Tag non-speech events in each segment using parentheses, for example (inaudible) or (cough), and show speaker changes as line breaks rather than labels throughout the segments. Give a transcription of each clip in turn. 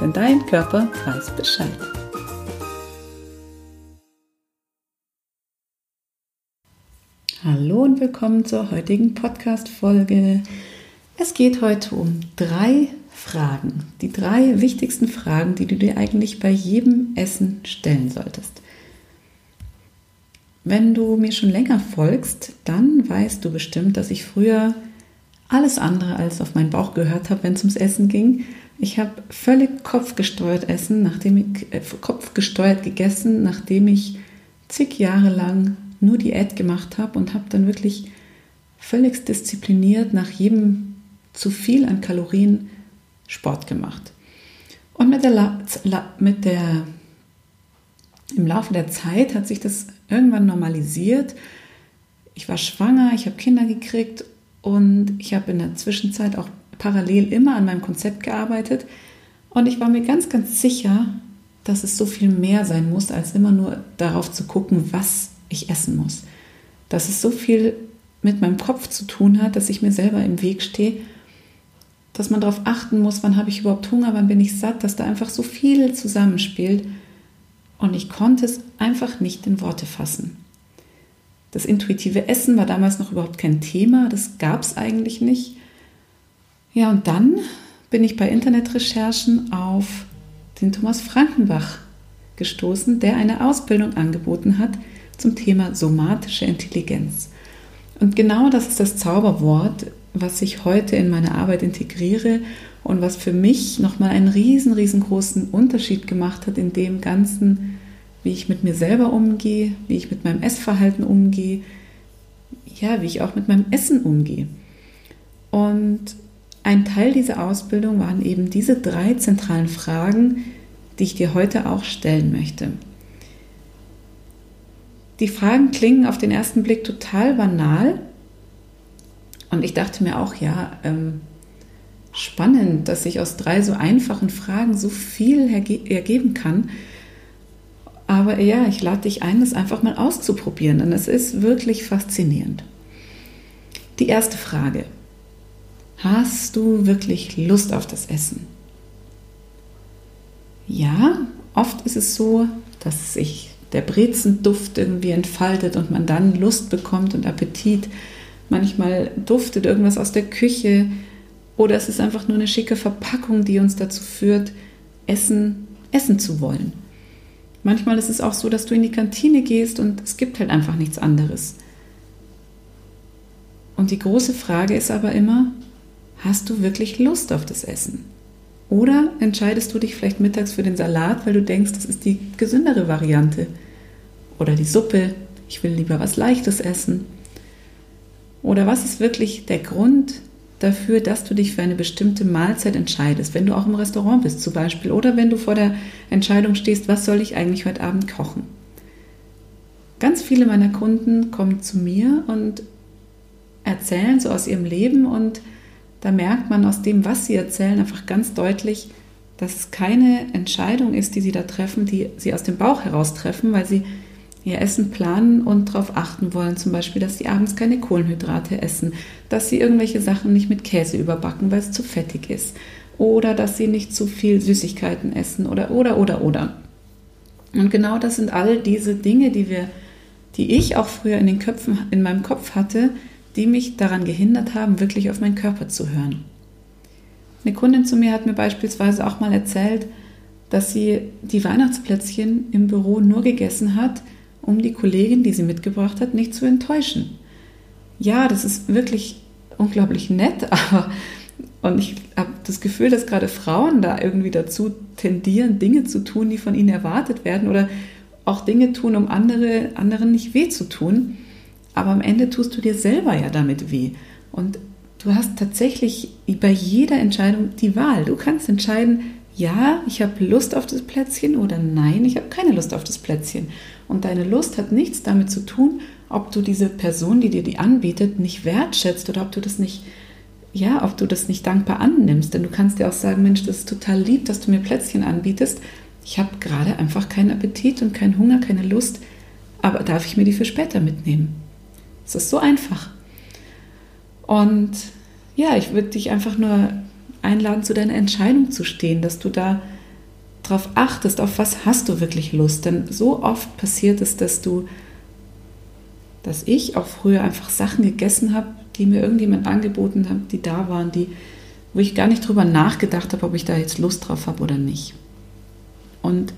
denn dein Körper weiß Bescheid. Hallo und willkommen zur heutigen Podcast-Folge. Es geht heute um drei Fragen, die drei wichtigsten Fragen, die du dir eigentlich bei jedem Essen stellen solltest. Wenn du mir schon länger folgst, dann weißt du bestimmt, dass ich früher alles andere als auf meinen Bauch gehört habe, wenn es ums Essen ging. Ich habe völlig kopfgesteuert essen, nachdem ich äh, kopfgesteuert gegessen, nachdem ich zig Jahre lang nur Diät gemacht habe und habe dann wirklich völlig diszipliniert nach jedem zu viel an Kalorien Sport gemacht. Und mit der, La mit der im Laufe der Zeit hat sich das irgendwann normalisiert. Ich war schwanger, ich habe Kinder gekriegt und ich habe in der Zwischenzeit auch parallel immer an meinem Konzept gearbeitet. Und ich war mir ganz, ganz sicher, dass es so viel mehr sein muss, als immer nur darauf zu gucken, was ich essen muss. Dass es so viel mit meinem Kopf zu tun hat, dass ich mir selber im Weg stehe, dass man darauf achten muss, wann habe ich überhaupt Hunger, wann bin ich satt, dass da einfach so viel zusammenspielt. Und ich konnte es einfach nicht in Worte fassen. Das intuitive Essen war damals noch überhaupt kein Thema, das gab es eigentlich nicht. Ja, und dann bin ich bei Internetrecherchen auf den Thomas Frankenbach gestoßen, der eine Ausbildung angeboten hat zum Thema somatische Intelligenz. Und genau das ist das Zauberwort, was ich heute in meine Arbeit integriere und was für mich nochmal einen riesen, riesengroßen Unterschied gemacht hat in dem Ganzen, wie ich mit mir selber umgehe, wie ich mit meinem Essverhalten umgehe, ja, wie ich auch mit meinem Essen umgehe. Und ein Teil dieser Ausbildung waren eben diese drei zentralen Fragen, die ich dir heute auch stellen möchte. Die Fragen klingen auf den ersten Blick total banal. Und ich dachte mir auch, ja, ähm, spannend, dass sich aus drei so einfachen Fragen so viel ergeben kann. Aber ja, ich lade dich ein, das einfach mal auszuprobieren, denn es ist wirklich faszinierend. Die erste Frage. Hast du wirklich Lust auf das Essen? Ja, oft ist es so, dass sich der Brezenduft irgendwie entfaltet und man dann Lust bekommt und Appetit. Manchmal duftet irgendwas aus der Küche oder es ist einfach nur eine schicke Verpackung, die uns dazu führt, Essen, essen zu wollen. Manchmal ist es auch so, dass du in die Kantine gehst und es gibt halt einfach nichts anderes. Und die große Frage ist aber immer, hast du wirklich Lust auf das Essen? Oder entscheidest du dich vielleicht mittags für den Salat, weil du denkst, das ist die gesündere Variante? Oder die Suppe, ich will lieber was Leichtes essen? Oder was ist wirklich der Grund dafür, dass du dich für eine bestimmte Mahlzeit entscheidest, wenn du auch im Restaurant bist zum Beispiel oder wenn du vor der Entscheidung stehst, was soll ich eigentlich heute Abend kochen? Ganz viele meiner Kunden kommen zu mir und erzählen so aus ihrem Leben und da merkt man aus dem, was sie erzählen, einfach ganz deutlich, dass es keine Entscheidung ist, die sie da treffen, die sie aus dem Bauch heraus treffen, weil sie ihr Essen planen und darauf achten wollen, zum Beispiel, dass sie abends keine Kohlenhydrate essen, dass sie irgendwelche Sachen nicht mit Käse überbacken, weil es zu fettig ist, oder dass sie nicht zu viel Süßigkeiten essen oder oder oder oder. Und genau das sind all diese Dinge, die wir, die ich auch früher in den Köpfen, in meinem Kopf hatte, die mich daran gehindert haben, wirklich auf meinen Körper zu hören. Eine Kundin zu mir hat mir beispielsweise auch mal erzählt, dass sie die Weihnachtsplätzchen im Büro nur gegessen hat, um die Kollegin, die sie mitgebracht hat, nicht zu enttäuschen. Ja, das ist wirklich unglaublich nett, (laughs) aber und ich habe das Gefühl, dass gerade Frauen da irgendwie dazu tendieren, Dinge zu tun, die von ihnen erwartet werden oder auch Dinge tun, um andere, anderen nicht weh zu tun. Aber am Ende tust du dir selber ja damit weh. Und du hast tatsächlich bei jeder Entscheidung die Wahl. Du kannst entscheiden, ja, ich habe Lust auf das Plätzchen oder nein, ich habe keine Lust auf das Plätzchen. Und deine Lust hat nichts damit zu tun, ob du diese Person, die dir die anbietet, nicht wertschätzt oder ob du das nicht, ja, ob du das nicht dankbar annimmst. Denn du kannst dir auch sagen, Mensch, das ist total lieb, dass du mir Plätzchen anbietest. Ich habe gerade einfach keinen Appetit und keinen Hunger, keine Lust, aber darf ich mir die für später mitnehmen? Es ist so einfach. Und ja, ich würde dich einfach nur einladen, zu deiner Entscheidung zu stehen, dass du da darauf achtest, auf was hast du wirklich Lust. Denn so oft passiert es, dass du, dass ich auch früher einfach Sachen gegessen habe, die mir irgendjemand angeboten hat, die da waren, die, wo ich gar nicht drüber nachgedacht habe, ob ich da jetzt Lust drauf habe oder nicht. Und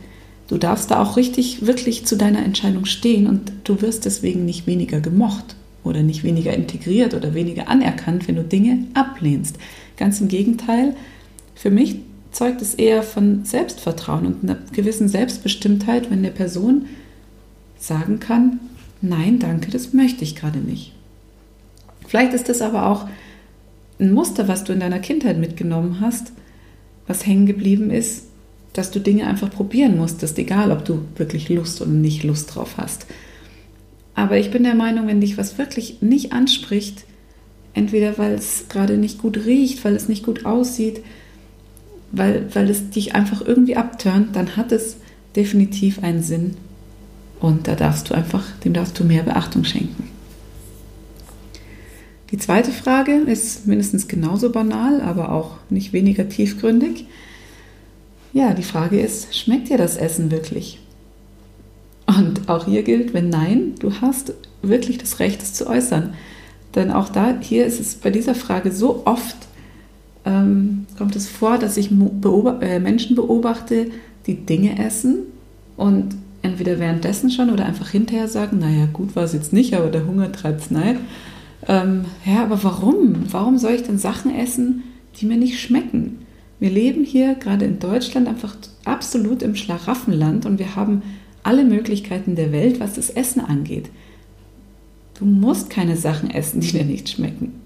du darfst da auch richtig, wirklich zu deiner Entscheidung stehen und du wirst deswegen nicht weniger gemocht oder nicht weniger integriert oder weniger anerkannt, wenn du Dinge ablehnst. Ganz im Gegenteil, für mich zeugt es eher von Selbstvertrauen und einer gewissen Selbstbestimmtheit, wenn eine Person sagen kann, nein, danke, das möchte ich gerade nicht. Vielleicht ist das aber auch ein Muster, was du in deiner Kindheit mitgenommen hast, was hängen geblieben ist, dass du Dinge einfach probieren musstest, egal ob du wirklich Lust oder nicht Lust drauf hast. Aber ich bin der Meinung, wenn dich was wirklich nicht anspricht, entweder weil es gerade nicht gut riecht, weil es nicht gut aussieht, weil, weil es dich einfach irgendwie abturnt, dann hat es definitiv einen Sinn. Und da darfst du einfach, dem darfst du mehr Beachtung schenken. Die zweite Frage ist mindestens genauso banal, aber auch nicht weniger tiefgründig. Ja, die Frage ist, schmeckt dir das Essen wirklich? Und auch hier gilt, wenn nein, du hast wirklich das Recht, es zu äußern. Denn auch da, hier ist es bei dieser Frage so oft, ähm, kommt es vor, dass ich beob äh, Menschen beobachte, die Dinge essen und entweder währenddessen schon oder einfach hinterher sagen, naja, gut war es jetzt nicht, aber der Hunger treibt es nein. Ähm, ja, aber warum? Warum soll ich denn Sachen essen, die mir nicht schmecken? Wir leben hier gerade in Deutschland einfach absolut im Schlaraffenland und wir haben alle Möglichkeiten der Welt, was das Essen angeht. Du musst keine Sachen essen, die dir nicht schmecken.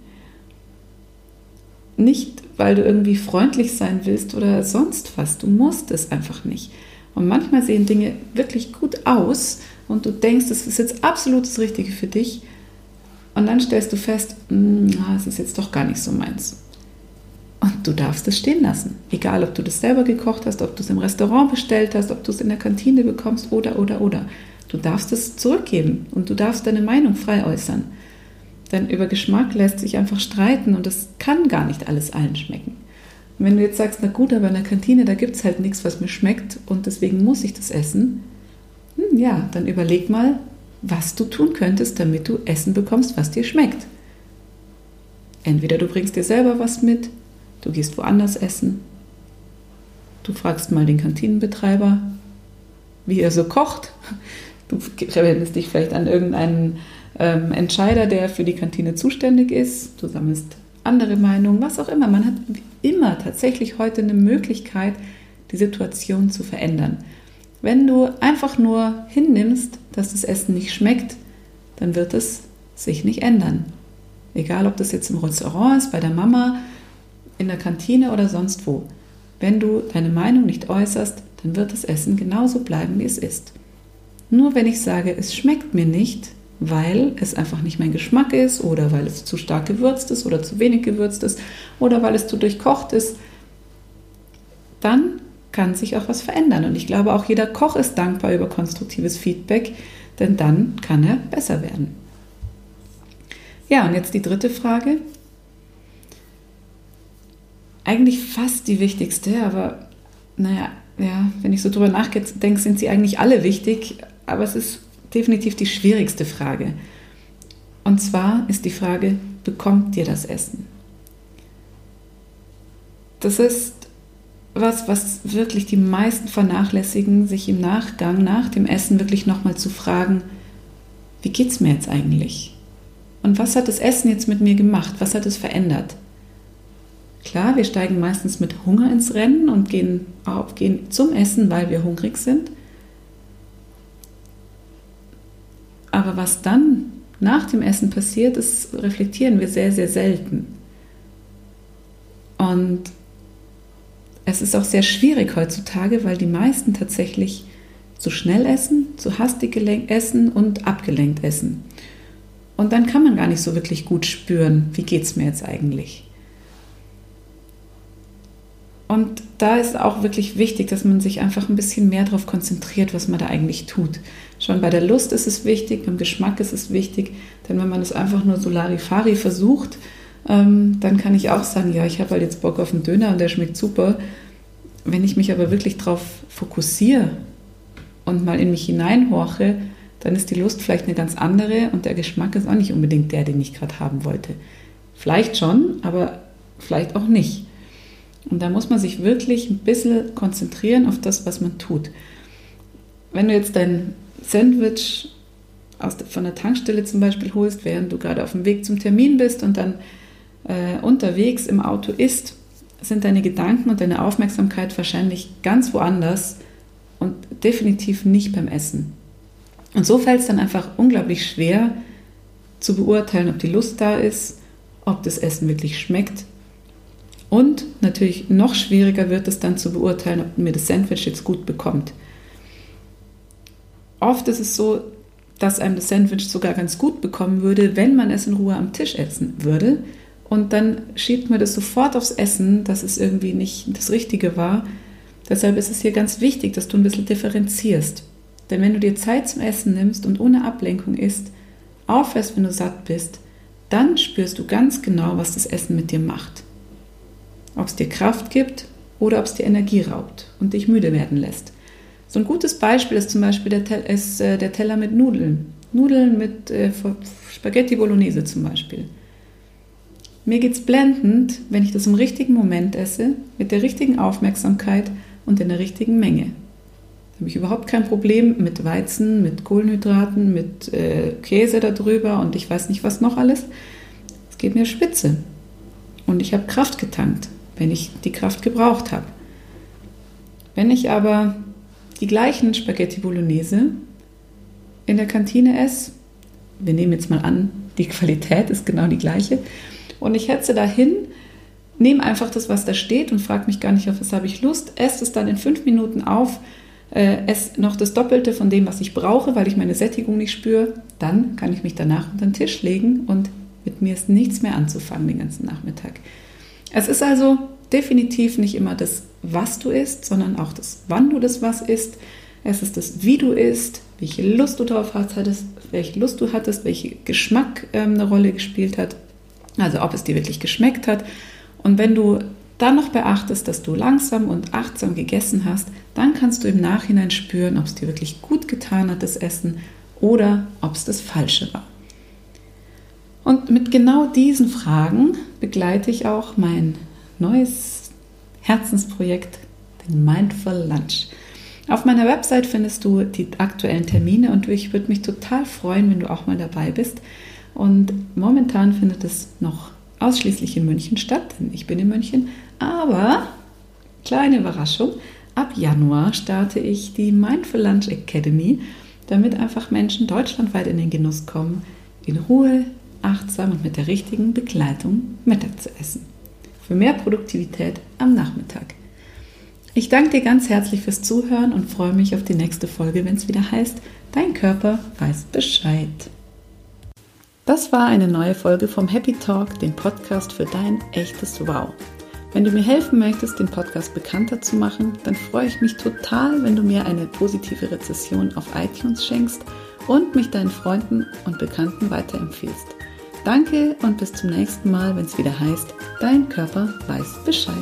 Nicht, weil du irgendwie freundlich sein willst oder sonst was. Du musst es einfach nicht. Und manchmal sehen Dinge wirklich gut aus und du denkst, das ist jetzt absolut das Richtige für dich. Und dann stellst du fest, hm, es ist jetzt doch gar nicht so meins. Und du darfst es stehen lassen. Egal, ob du das selber gekocht hast, ob du es im Restaurant bestellt hast, ob du es in der Kantine bekommst oder, oder, oder. Du darfst es zurückgeben und du darfst deine Meinung frei äußern. Denn über Geschmack lässt sich einfach streiten und es kann gar nicht alles allen schmecken. Und wenn du jetzt sagst, na gut, aber in der Kantine, da gibt es halt nichts, was mir schmeckt und deswegen muss ich das essen, hm, ja, dann überleg mal, was du tun könntest, damit du Essen bekommst, was dir schmeckt. Entweder du bringst dir selber was mit, du gehst woanders essen, du fragst mal den Kantinenbetreiber, wie er so kocht, Du wendest dich vielleicht an irgendeinen ähm, Entscheider, der für die Kantine zuständig ist. Du sammelst andere Meinungen, was auch immer. Man hat immer tatsächlich heute eine Möglichkeit, die Situation zu verändern. Wenn du einfach nur hinnimmst, dass das Essen nicht schmeckt, dann wird es sich nicht ändern. Egal, ob das jetzt im Restaurant ist, bei der Mama, in der Kantine oder sonst wo. Wenn du deine Meinung nicht äußerst, dann wird das Essen genauso bleiben, wie es ist. Nur wenn ich sage, es schmeckt mir nicht, weil es einfach nicht mein Geschmack ist oder weil es zu stark gewürzt ist oder zu wenig gewürzt ist oder weil es zu durchkocht ist, dann kann sich auch was verändern. Und ich glaube, auch jeder Koch ist dankbar über konstruktives Feedback, denn dann kann er besser werden. Ja, und jetzt die dritte Frage. Eigentlich fast die wichtigste, aber naja, ja, wenn ich so drüber nachdenke, sind sie eigentlich alle wichtig, aber es ist definitiv die schwierigste Frage. Und zwar ist die Frage, bekommt dir das Essen? Das ist was, was wirklich die meisten vernachlässigen, sich im Nachgang, nach dem Essen wirklich nochmal zu fragen, wie geht es mir jetzt eigentlich? Und was hat das Essen jetzt mit mir gemacht? Was hat es verändert? Klar, wir steigen meistens mit Hunger ins Rennen und gehen, auf, gehen zum Essen, weil wir hungrig sind. Aber was dann nach dem Essen passiert, das reflektieren wir sehr, sehr selten. Und es ist auch sehr schwierig heutzutage, weil die meisten tatsächlich zu schnell essen, zu hastig essen und abgelenkt essen. Und dann kann man gar nicht so wirklich gut spüren, wie geht es mir jetzt eigentlich. Und da ist auch wirklich wichtig, dass man sich einfach ein bisschen mehr darauf konzentriert, was man da eigentlich tut. Schon bei der Lust ist es wichtig, beim Geschmack ist es wichtig, denn wenn man es einfach nur so Larifari versucht, ähm, dann kann ich auch sagen, ja, ich habe halt jetzt Bock auf einen Döner und der schmeckt super. Wenn ich mich aber wirklich darauf fokussiere und mal in mich hineinhorche, dann ist die Lust vielleicht eine ganz andere und der Geschmack ist auch nicht unbedingt der, den ich gerade haben wollte. Vielleicht schon, aber vielleicht auch nicht. Und da muss man sich wirklich ein bisschen konzentrieren auf das, was man tut. Wenn du jetzt dein Sandwich aus von der Tankstelle zum Beispiel holst, während du gerade auf dem Weg zum Termin bist und dann äh, unterwegs im Auto isst, sind deine Gedanken und deine Aufmerksamkeit wahrscheinlich ganz woanders und definitiv nicht beim Essen. Und so fällt es dann einfach unglaublich schwer zu beurteilen, ob die Lust da ist, ob das Essen wirklich schmeckt und natürlich noch schwieriger wird es dann zu beurteilen, ob mir das Sandwich jetzt gut bekommt. Oft ist es so, dass einem das Sandwich sogar ganz gut bekommen würde, wenn man es in Ruhe am Tisch essen würde. Und dann schiebt man das sofort aufs Essen, dass es irgendwie nicht das Richtige war. Deshalb ist es hier ganz wichtig, dass du ein bisschen differenzierst. Denn wenn du dir Zeit zum Essen nimmst und ohne Ablenkung isst, aufhörst, wenn du satt bist, dann spürst du ganz genau, was das Essen mit dir macht ob es dir Kraft gibt oder ob es dir Energie raubt und dich müde werden lässt. So ein gutes Beispiel ist zum Beispiel der, ist, äh, der Teller mit Nudeln. Nudeln mit äh, Spaghetti Bolognese zum Beispiel. Mir geht es blendend, wenn ich das im richtigen Moment esse, mit der richtigen Aufmerksamkeit und in der richtigen Menge. Da habe ich überhaupt kein Problem mit Weizen, mit Kohlenhydraten, mit äh, Käse darüber und ich weiß nicht was noch alles. Es geht mir spitze. Und ich habe Kraft getankt wenn ich die Kraft gebraucht habe. Wenn ich aber die gleichen Spaghetti Bolognese in der Kantine esse, wir nehmen jetzt mal an, die Qualität ist genau die gleiche, und ich hetze dahin, nehme einfach das, was da steht und frage mich gar nicht, auf was habe ich Lust, esse es dann in fünf Minuten auf, äh, esse noch das Doppelte von dem, was ich brauche, weil ich meine Sättigung nicht spüre, dann kann ich mich danach unter den Tisch legen und mit mir ist nichts mehr anzufangen den ganzen Nachmittag. Es ist also definitiv nicht immer das, was du isst, sondern auch das, wann du das was isst. Es ist das, wie du isst, welche Lust du darauf hattest, welche Lust du hattest, welcher Geschmack ähm, eine Rolle gespielt hat. Also ob es dir wirklich geschmeckt hat. Und wenn du dann noch beachtest, dass du langsam und achtsam gegessen hast, dann kannst du im Nachhinein spüren, ob es dir wirklich gut getan hat, das Essen, oder ob es das Falsche war. Und mit genau diesen Fragen begleite ich auch mein neues Herzensprojekt, den Mindful Lunch. Auf meiner Website findest du die aktuellen Termine und ich würde mich total freuen, wenn du auch mal dabei bist. Und momentan findet es noch ausschließlich in München statt, denn ich bin in München. Aber, kleine Überraschung, ab Januar starte ich die Mindful Lunch Academy, damit einfach Menschen deutschlandweit in den Genuss kommen, in Ruhe achtsam und mit der richtigen Begleitung Mittag zu essen. Für mehr Produktivität am Nachmittag. Ich danke dir ganz herzlich fürs Zuhören und freue mich auf die nächste Folge, wenn es wieder heißt, dein Körper weiß Bescheid. Das war eine neue Folge vom Happy Talk, dem Podcast für dein echtes Wow. Wenn du mir helfen möchtest, den Podcast bekannter zu machen, dann freue ich mich total, wenn du mir eine positive Rezession auf iTunes schenkst und mich deinen Freunden und Bekannten weiterempfiehlst. Danke und bis zum nächsten Mal, wenn es wieder heißt, dein Körper weiß Bescheid.